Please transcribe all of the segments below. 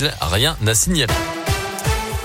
Rien n'a signaler.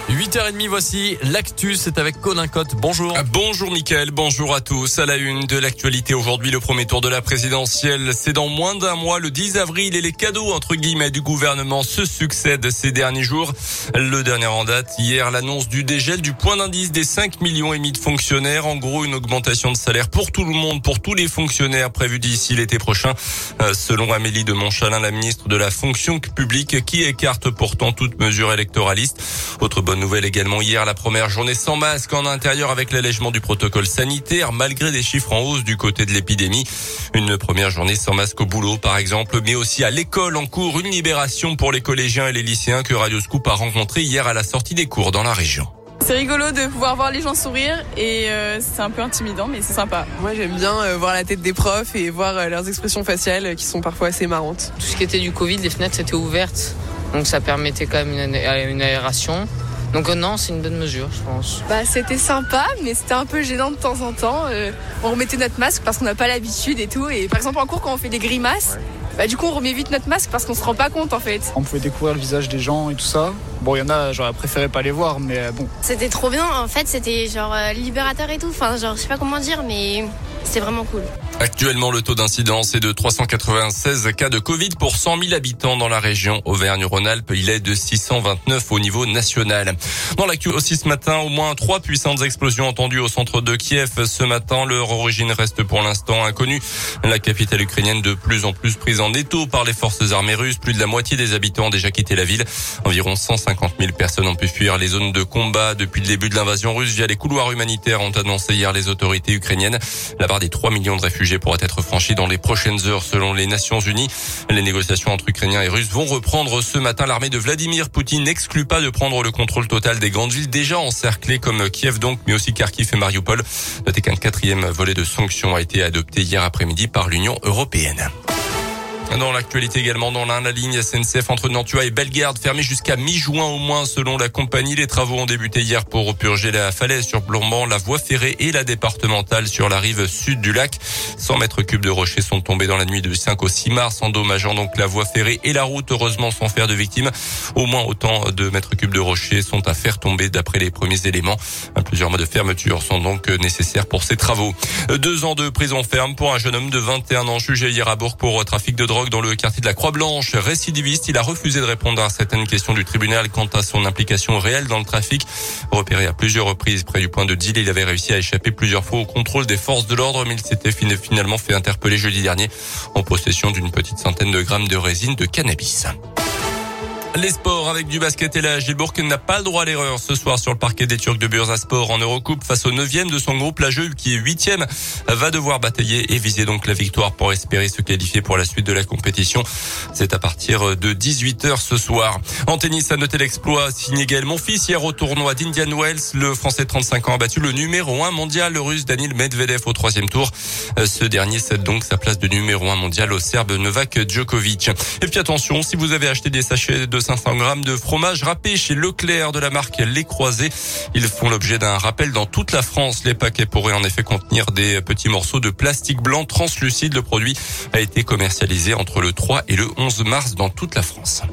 8h30, voici l'actu, c'est avec Colin Cotte. Bonjour. Ah, bonjour Mickaël, bonjour à tous. À la une de l'actualité aujourd'hui, le premier tour de la présidentielle, c'est dans moins d'un mois, le 10 avril, et les cadeaux, entre guillemets, du gouvernement se succèdent ces derniers jours. Le dernier en date, hier, l'annonce du dégel du point d'indice des 5 millions et de fonctionnaires. En gros, une augmentation de salaire pour tout le monde, pour tous les fonctionnaires prévus d'ici l'été prochain. Euh, selon Amélie de Montchalin, la ministre de la fonction publique, qui écarte pourtant toute mesure électoraliste. Autre nouvelle également hier, la première journée sans masque en intérieur avec l'allègement du protocole sanitaire, malgré des chiffres en hausse du côté de l'épidémie. Une première journée sans masque au boulot, par exemple, mais aussi à l'école en cours. Une libération pour les collégiens et les lycéens que Radio Scoop a rencontré hier à la sortie des cours dans la région. C'est rigolo de pouvoir voir les gens sourire et euh, c'est un peu intimidant mais c'est sympa. Moi j'aime bien euh, voir la tête des profs et voir euh, leurs expressions faciales qui sont parfois assez marrantes. Tout ce qui était du Covid, les fenêtres étaient ouvertes donc ça permettait quand même une, une aération. Donc euh, non, c'est une bonne mesure, je pense. Bah, c'était sympa, mais c'était un peu gênant de temps en temps. Euh, on remettait notre masque parce qu'on n'a pas l'habitude et tout. Et par exemple, en cours, quand on fait des grimaces, bah, du coup, on remet vite notre masque parce qu'on se rend pas compte en fait. On pouvait découvrir le visage des gens et tout ça. Bon, il y en a, j'aurais préféré pas les voir, mais euh, bon. C'était trop bien, en fait, c'était genre libérateur et tout. Enfin, genre, je sais pas comment dire, mais c'est vraiment cool. Actuellement, le taux d'incidence est de 396 cas de Covid pour 100 000 habitants dans la région Auvergne-Rhône-Alpes. Il est de 629 au niveau national. Dans l'actu aussi ce matin, au moins trois puissantes explosions entendues au centre de Kiev ce matin. Leur origine reste pour l'instant inconnue. La capitale ukrainienne de plus en plus prise en étau par les forces armées russes. Plus de la moitié des habitants ont déjà quitté la ville. Environ 150 000 personnes ont pu fuir les zones de combat depuis le début de l'invasion russe via les couloirs humanitaires, ont annoncé hier les autorités ukrainiennes. La barre des 3 millions de réfugiés pourrait être franchie dans les prochaines heures selon les Nations Unies. Les négociations entre Ukrainiens et Russes vont reprendre ce matin. L'armée de Vladimir Poutine n'exclut pas de prendre le contrôle total des grandes villes déjà encerclées comme Kiev donc, mais aussi Kharkiv et Mariupol. Notez qu'un quatrième volet de sanctions a été adopté hier après-midi par l'Union européenne. Dans l'actualité également, dans l'un, la ligne SNCF entre Nantua et Bellegarde fermée jusqu'à mi-juin au moins selon la compagnie. Les travaux ont débuté hier pour purger la falaise sur Plombant, la voie ferrée et la départementale sur la rive sud du lac. 100 mètres cubes de rochers sont tombés dans la nuit du 5 au 6 mars, endommageant donc la voie ferrée et la route, heureusement sans faire de victimes. Au moins autant de mètres cubes de rochers sont à faire tomber d'après les premiers éléments. Plusieurs mois de fermeture sont donc nécessaires pour ces travaux. Deux ans de prison ferme pour un jeune homme de 21 ans jugé hier à Bourg pour trafic de drogue dans le quartier de la Croix-Blanche. Récidiviste, il a refusé de répondre à certaines questions du tribunal quant à son implication réelle dans le trafic. Repéré à plusieurs reprises près du point de deal, il avait réussi à échapper plusieurs fois au contrôle des forces de l'ordre, mais il s'était finalement fait interpeller jeudi dernier en possession d'une petite centaine de grammes de résine de cannabis. Les sports avec du basket et la Gilbourg n'a pas le droit à l'erreur ce soir sur le parquet des Turcs de Bursaspor en Eurocoupe face au 9 de son groupe. La Jeu qui est 8 va devoir batailler et viser donc la victoire pour espérer se qualifier pour la suite de la compétition. C'est à partir de 18h ce soir. En tennis, à noter l'exploit signé Gaël Monfils hier au tournoi d'Indian Wells. Le français de 35 ans a battu le numéro 1 mondial, le russe Daniel Medvedev au troisième tour. Ce dernier cède donc sa place de numéro 1 mondial au serbe Novak Djokovic. Et puis attention, si vous avez acheté des sachets de 500 grammes de fromage râpé chez Leclerc de la marque Les Croisés. Ils font l'objet d'un rappel dans toute la France. Les paquets pourraient en effet contenir des petits morceaux de plastique blanc translucide. Le produit a été commercialisé entre le 3 et le 11 mars dans toute la France.